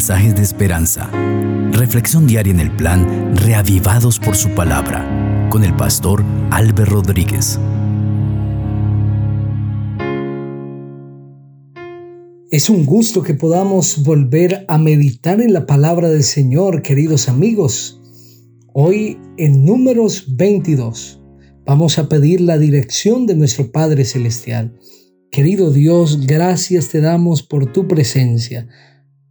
mensajes de esperanza. Reflexión diaria en el plan Reavivados por su palabra con el pastor Álvaro Rodríguez. Es un gusto que podamos volver a meditar en la palabra del Señor, queridos amigos. Hoy en números 22 vamos a pedir la dirección de nuestro Padre Celestial. Querido Dios, gracias te damos por tu presencia.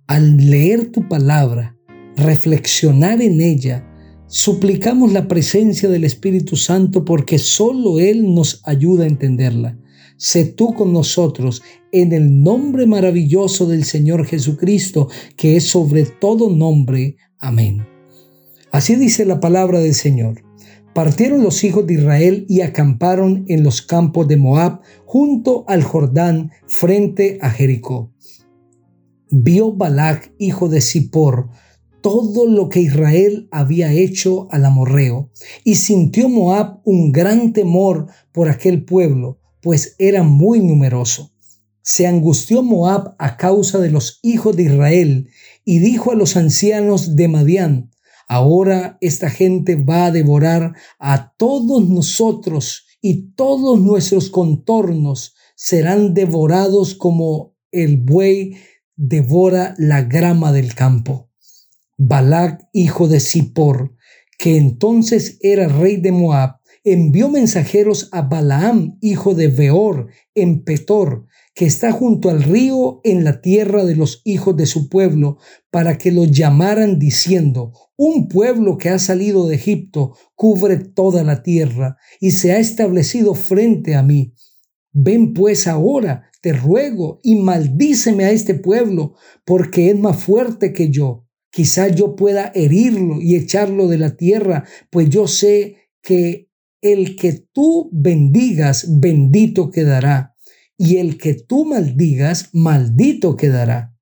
Al leer tu palabra, reflexionar en ella, suplicamos la presencia del Espíritu Santo porque solo Él nos ayuda a entenderla. Sé tú con nosotros en el nombre maravilloso del Señor Jesucristo, que es sobre todo nombre. Amén. Así dice la palabra del Señor. Partieron los hijos de Israel y acamparon en los campos de Moab junto al Jordán frente a Jericó. Vio Balac, hijo de Zippor, todo lo que Israel había hecho al amorreo, y sintió Moab un gran temor por aquel pueblo, pues era muy numeroso. Se angustió Moab a causa de los hijos de Israel, y dijo a los ancianos de Madián, Ahora esta gente va a devorar a todos nosotros y todos nuestros contornos serán devorados como el buey devora la grama del campo. Balac, hijo de Zippor, que entonces era rey de Moab, envió mensajeros a Balaam, hijo de Beor, en Petor, que está junto al río en la tierra de los hijos de su pueblo, para que lo llamaran diciendo, un pueblo que ha salido de Egipto cubre toda la tierra y se ha establecido frente a mí. Ven pues ahora, te ruego, y maldíceme a este pueblo, porque es más fuerte que yo. Quizá yo pueda herirlo y echarlo de la tierra, pues yo sé que el que tú bendigas, bendito quedará y el que tú maldigas, maldito quedará.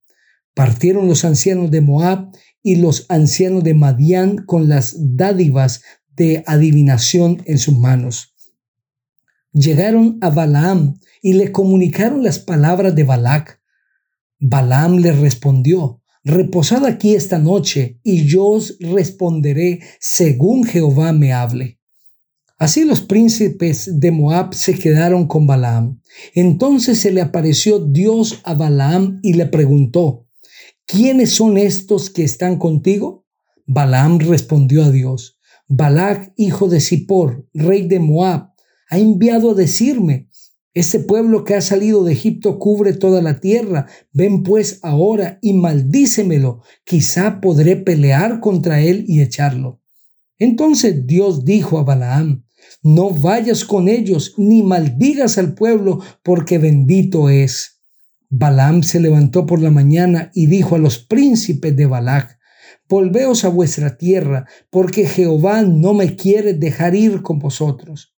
Partieron los ancianos de Moab y los ancianos de Madián con las dádivas de adivinación en sus manos. Llegaron a Balaam y le comunicaron las palabras de Balac. Balaam les respondió, Reposad aquí esta noche y yo os responderé según Jehová me hable. Así los príncipes de Moab se quedaron con Balaam. Entonces se le apareció Dios a Balaam y le preguntó, ¿quiénes son estos que están contigo? Balaam respondió a Dios, Balac, hijo de Zippor, rey de Moab, ha enviado a decirme, este pueblo que ha salido de Egipto cubre toda la tierra. Ven pues ahora y maldícemelo. Quizá podré pelear contra él y echarlo. Entonces Dios dijo a Balaam, no vayas con ellos, ni maldigas al pueblo, porque bendito es. Balaam se levantó por la mañana y dijo a los príncipes de Balac, Volveos a vuestra tierra, porque Jehová no me quiere dejar ir con vosotros.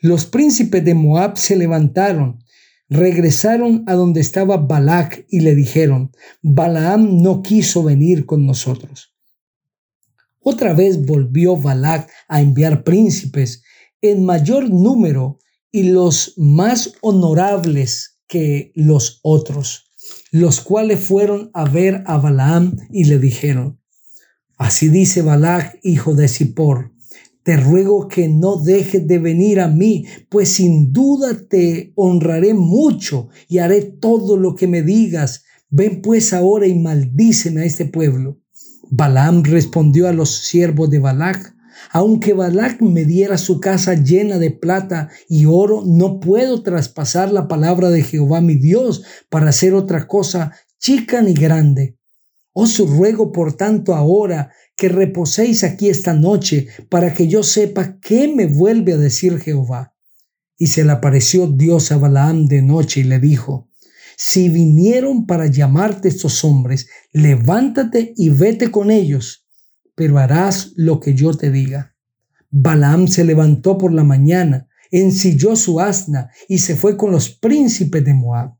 Los príncipes de Moab se levantaron, regresaron a donde estaba Balac y le dijeron, Balaam no quiso venir con nosotros. Otra vez volvió Balac a enviar príncipes en mayor número y los más honorables que los otros, los cuales fueron a ver a Balaam y le dijeron, así dice Balac, hijo de Zippor, te ruego que no dejes de venir a mí, pues sin duda te honraré mucho y haré todo lo que me digas. Ven pues ahora y maldíceme a este pueblo. Balaam respondió a los siervos de Balac, aunque Balac me diera su casa llena de plata y oro, no puedo traspasar la palabra de Jehová mi Dios para hacer otra cosa chica ni grande. Os ruego por tanto ahora que reposéis aquí esta noche para que yo sepa qué me vuelve a decir Jehová. Y se le apareció Dios a Balaam de noche y le dijo, si vinieron para llamarte estos hombres, levántate y vete con ellos pero harás lo que yo te diga. Balaam se levantó por la mañana, ensilló su asna y se fue con los príncipes de Moab.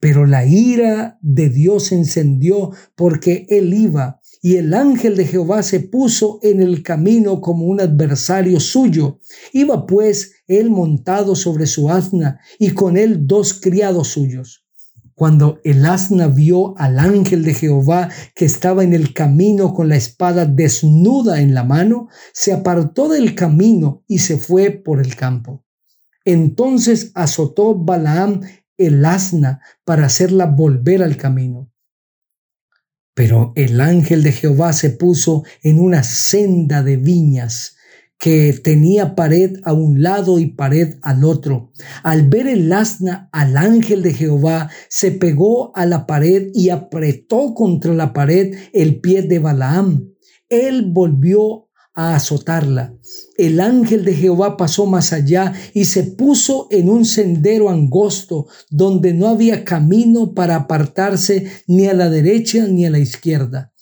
Pero la ira de Dios encendió porque él iba, y el ángel de Jehová se puso en el camino como un adversario suyo. Iba pues él montado sobre su asna y con él dos criados suyos. Cuando el asna vio al ángel de Jehová que estaba en el camino con la espada desnuda en la mano, se apartó del camino y se fue por el campo. Entonces azotó Balaam el asna para hacerla volver al camino. Pero el ángel de Jehová se puso en una senda de viñas que tenía pared a un lado y pared al otro. Al ver el asna al ángel de Jehová, se pegó a la pared y apretó contra la pared el pie de Balaam. Él volvió a azotarla. El ángel de Jehová pasó más allá y se puso en un sendero angosto donde no había camino para apartarse ni a la derecha ni a la izquierda.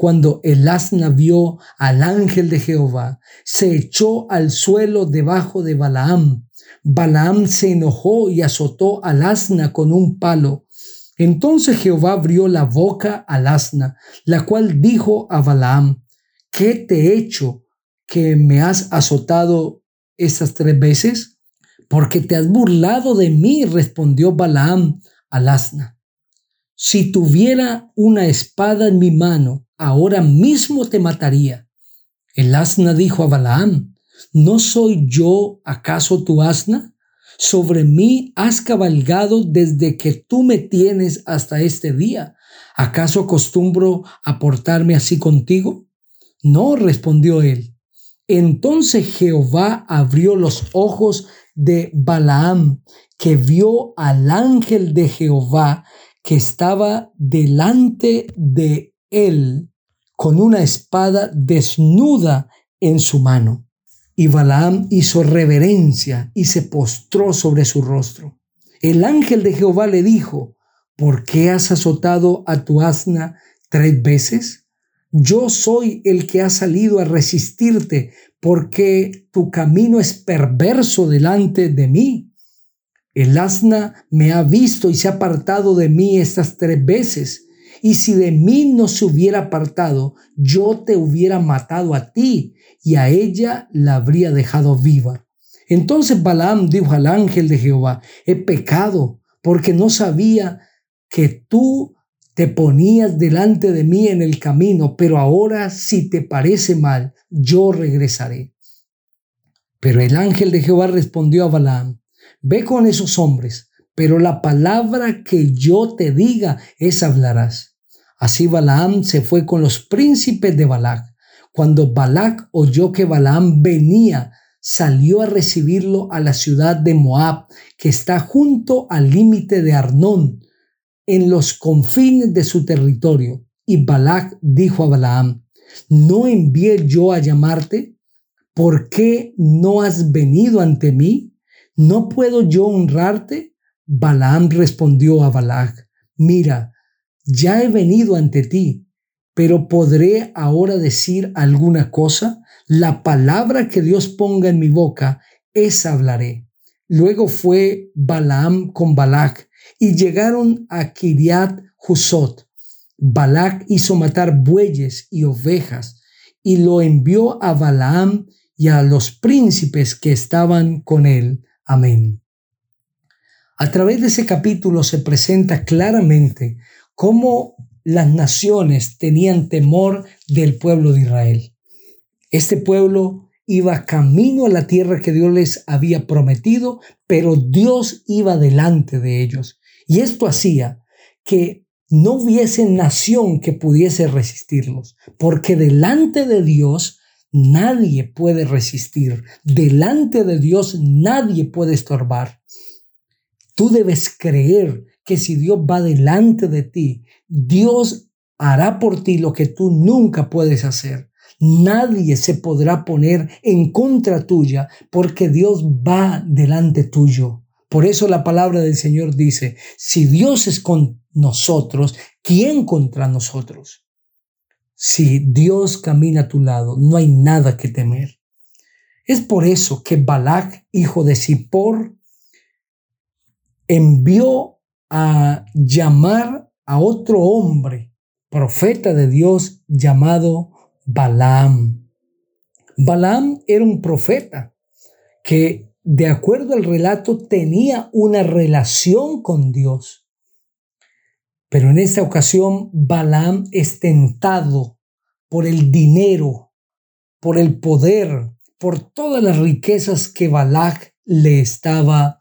Cuando el asna vio al ángel de Jehová, se echó al suelo debajo de Balaam. Balaam se enojó y azotó al asna con un palo. Entonces Jehová abrió la boca al asna, la cual dijo a Balaam, ¿qué te he hecho que me has azotado estas tres veces? Porque te has burlado de mí, respondió Balaam al asna. Si tuviera una espada en mi mano, ahora mismo te mataría. El asna dijo a Balaam, ¿no soy yo acaso tu asna? Sobre mí has cabalgado desde que tú me tienes hasta este día. ¿Acaso acostumbro a portarme así contigo? No, respondió él. Entonces Jehová abrió los ojos de Balaam, que vio al ángel de Jehová que estaba delante de él con una espada desnuda en su mano. Y Balaam hizo reverencia y se postró sobre su rostro. El ángel de Jehová le dijo, ¿por qué has azotado a tu asna tres veces? Yo soy el que ha salido a resistirte porque tu camino es perverso delante de mí. El asna me ha visto y se ha apartado de mí estas tres veces. Y si de mí no se hubiera apartado, yo te hubiera matado a ti y a ella la habría dejado viva. Entonces Balaam dijo al ángel de Jehová, he pecado porque no sabía que tú te ponías delante de mí en el camino, pero ahora si te parece mal, yo regresaré. Pero el ángel de Jehová respondió a Balaam, ve con esos hombres, pero la palabra que yo te diga, esa hablarás. Así Balaam se fue con los príncipes de Balac. Cuando Balac oyó que Balaam venía, salió a recibirlo a la ciudad de Moab, que está junto al límite de Arnón, en los confines de su territorio. Y Balac dijo a Balaam, ¿no envié yo a llamarte? ¿Por qué no has venido ante mí? ¿No puedo yo honrarte? Balaam respondió a Balac, mira, ya he venido ante ti, pero ¿podré ahora decir alguna cosa? La palabra que Dios ponga en mi boca, esa hablaré. Luego fue Balaam con Balac y llegaron a Kiriat Husot. Balac hizo matar bueyes y ovejas y lo envió a Balaam y a los príncipes que estaban con él. Amén. A través de ese capítulo se presenta claramente cómo las naciones tenían temor del pueblo de Israel. Este pueblo iba camino a la tierra que Dios les había prometido, pero Dios iba delante de ellos. Y esto hacía que no hubiese nación que pudiese resistirlos, porque delante de Dios nadie puede resistir, delante de Dios nadie puede estorbar. Tú debes creer que si Dios va delante de ti, Dios hará por ti lo que tú nunca puedes hacer. Nadie se podrá poner en contra tuya porque Dios va delante tuyo. Por eso la palabra del Señor dice, si Dios es con nosotros, ¿quién contra nosotros? Si Dios camina a tu lado, no hay nada que temer. Es por eso que Balac, hijo de Zippor, envió a llamar a otro hombre, profeta de Dios, llamado Balaam. Balaam era un profeta que, de acuerdo al relato, tenía una relación con Dios. Pero en esta ocasión Balaam es tentado por el dinero, por el poder, por todas las riquezas que Balak le estaba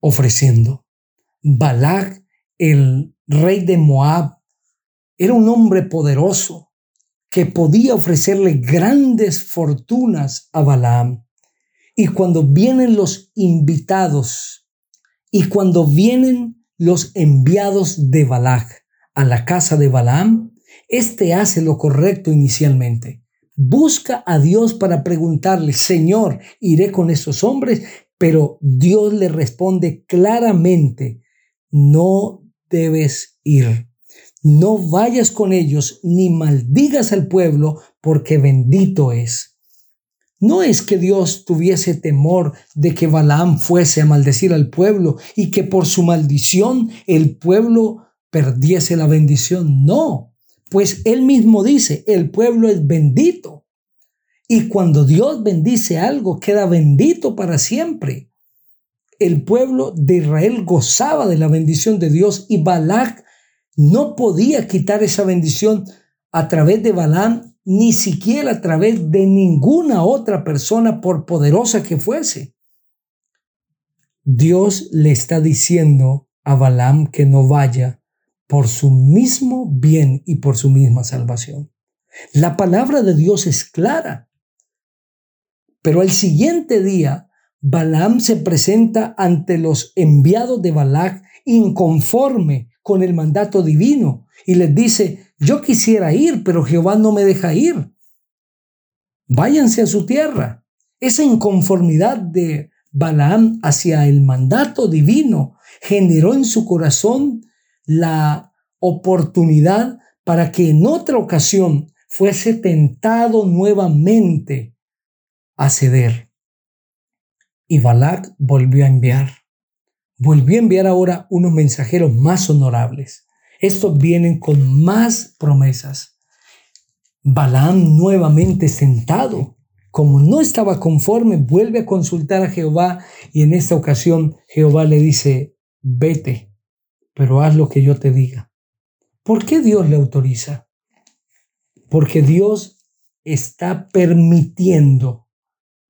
ofreciendo. Balak, el rey de Moab, era un hombre poderoso que podía ofrecerle grandes fortunas a Balaam. Y cuando vienen los invitados y cuando vienen los enviados de Balak a la casa de Balaam, éste hace lo correcto inicialmente. Busca a Dios para preguntarle, Señor, iré con esos hombres, pero Dios le responde claramente, no debes ir. No vayas con ellos ni maldigas al pueblo, porque bendito es. No es que Dios tuviese temor de que Balaam fuese a maldecir al pueblo y que por su maldición el pueblo perdiese la bendición. No, pues él mismo dice, el pueblo es bendito. Y cuando Dios bendice algo, queda bendito para siempre. El pueblo de Israel gozaba de la bendición de Dios y Balac no podía quitar esa bendición a través de Balaam, ni siquiera a través de ninguna otra persona, por poderosa que fuese. Dios le está diciendo a Balaam que no vaya por su mismo bien y por su misma salvación. La palabra de Dios es clara. Pero el siguiente día, Balaam se presenta ante los enviados de Balac inconforme con el mandato divino y les dice, yo quisiera ir, pero Jehová no me deja ir. Váyanse a su tierra. Esa inconformidad de Balaam hacia el mandato divino generó en su corazón la oportunidad para que en otra ocasión fuese tentado nuevamente a ceder. Y Balak volvió a enviar. Volvió a enviar ahora unos mensajeros más honorables. Estos vienen con más promesas. Balaam nuevamente sentado, como no estaba conforme, vuelve a consultar a Jehová y en esta ocasión Jehová le dice, vete, pero haz lo que yo te diga. ¿Por qué Dios le autoriza? Porque Dios está permitiendo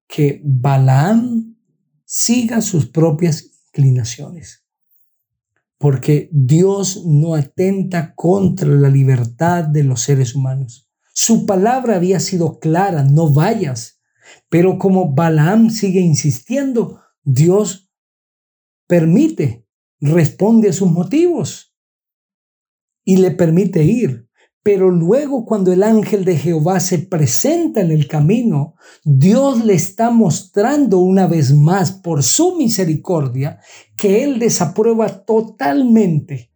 que Balaam siga sus propias inclinaciones. Porque Dios no atenta contra la libertad de los seres humanos. Su palabra había sido clara, no vayas. Pero como Balaam sigue insistiendo, Dios permite, responde a sus motivos y le permite ir. Pero luego cuando el ángel de Jehová se presenta en el camino, Dios le está mostrando una vez más por su misericordia que Él desaprueba totalmente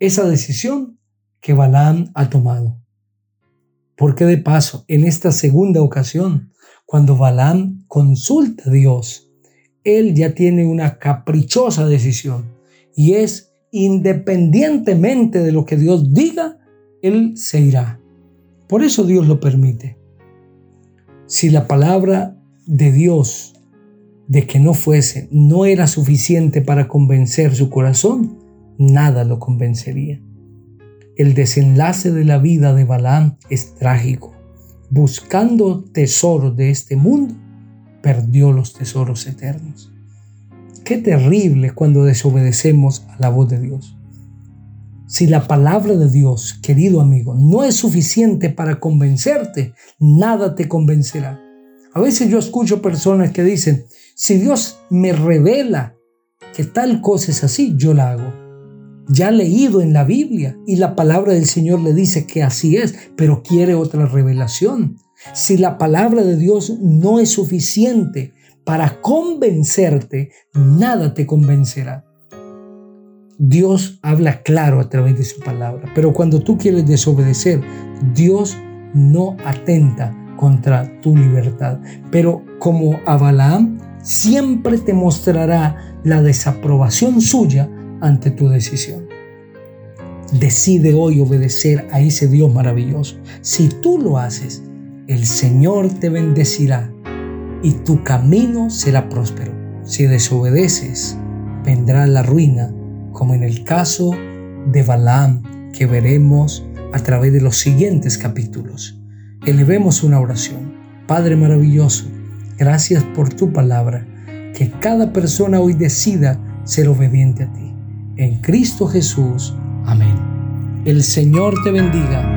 esa decisión que Balaam ha tomado. Porque de paso, en esta segunda ocasión, cuando Balaam consulta a Dios, él ya tiene una caprichosa decisión y es independientemente de lo que Dios diga, él se irá. Por eso Dios lo permite. Si la palabra de Dios de que no fuese no era suficiente para convencer su corazón, nada lo convencería. El desenlace de la vida de Balaam es trágico. Buscando tesoros de este mundo, perdió los tesoros eternos. Qué terrible cuando desobedecemos a la voz de Dios. Si la palabra de Dios, querido amigo, no es suficiente para convencerte, nada te convencerá. A veces yo escucho personas que dicen, si Dios me revela que tal cosa es así, yo la hago. Ya leído en la Biblia y la palabra del Señor le dice que así es, pero quiere otra revelación. Si la palabra de Dios no es suficiente para convencerte, nada te convencerá. Dios habla claro a través de su palabra, pero cuando tú quieres desobedecer, Dios no atenta contra tu libertad. Pero como a siempre te mostrará la desaprobación suya ante tu decisión. Decide hoy obedecer a ese Dios maravilloso. Si tú lo haces, el Señor te bendecirá y tu camino será próspero. Si desobedeces, vendrá la ruina como en el caso de Balaam que veremos a través de los siguientes capítulos. Elevemos una oración. Padre maravilloso, gracias por tu palabra. Que cada persona hoy decida ser obediente a ti. En Cristo Jesús. Amén. El Señor te bendiga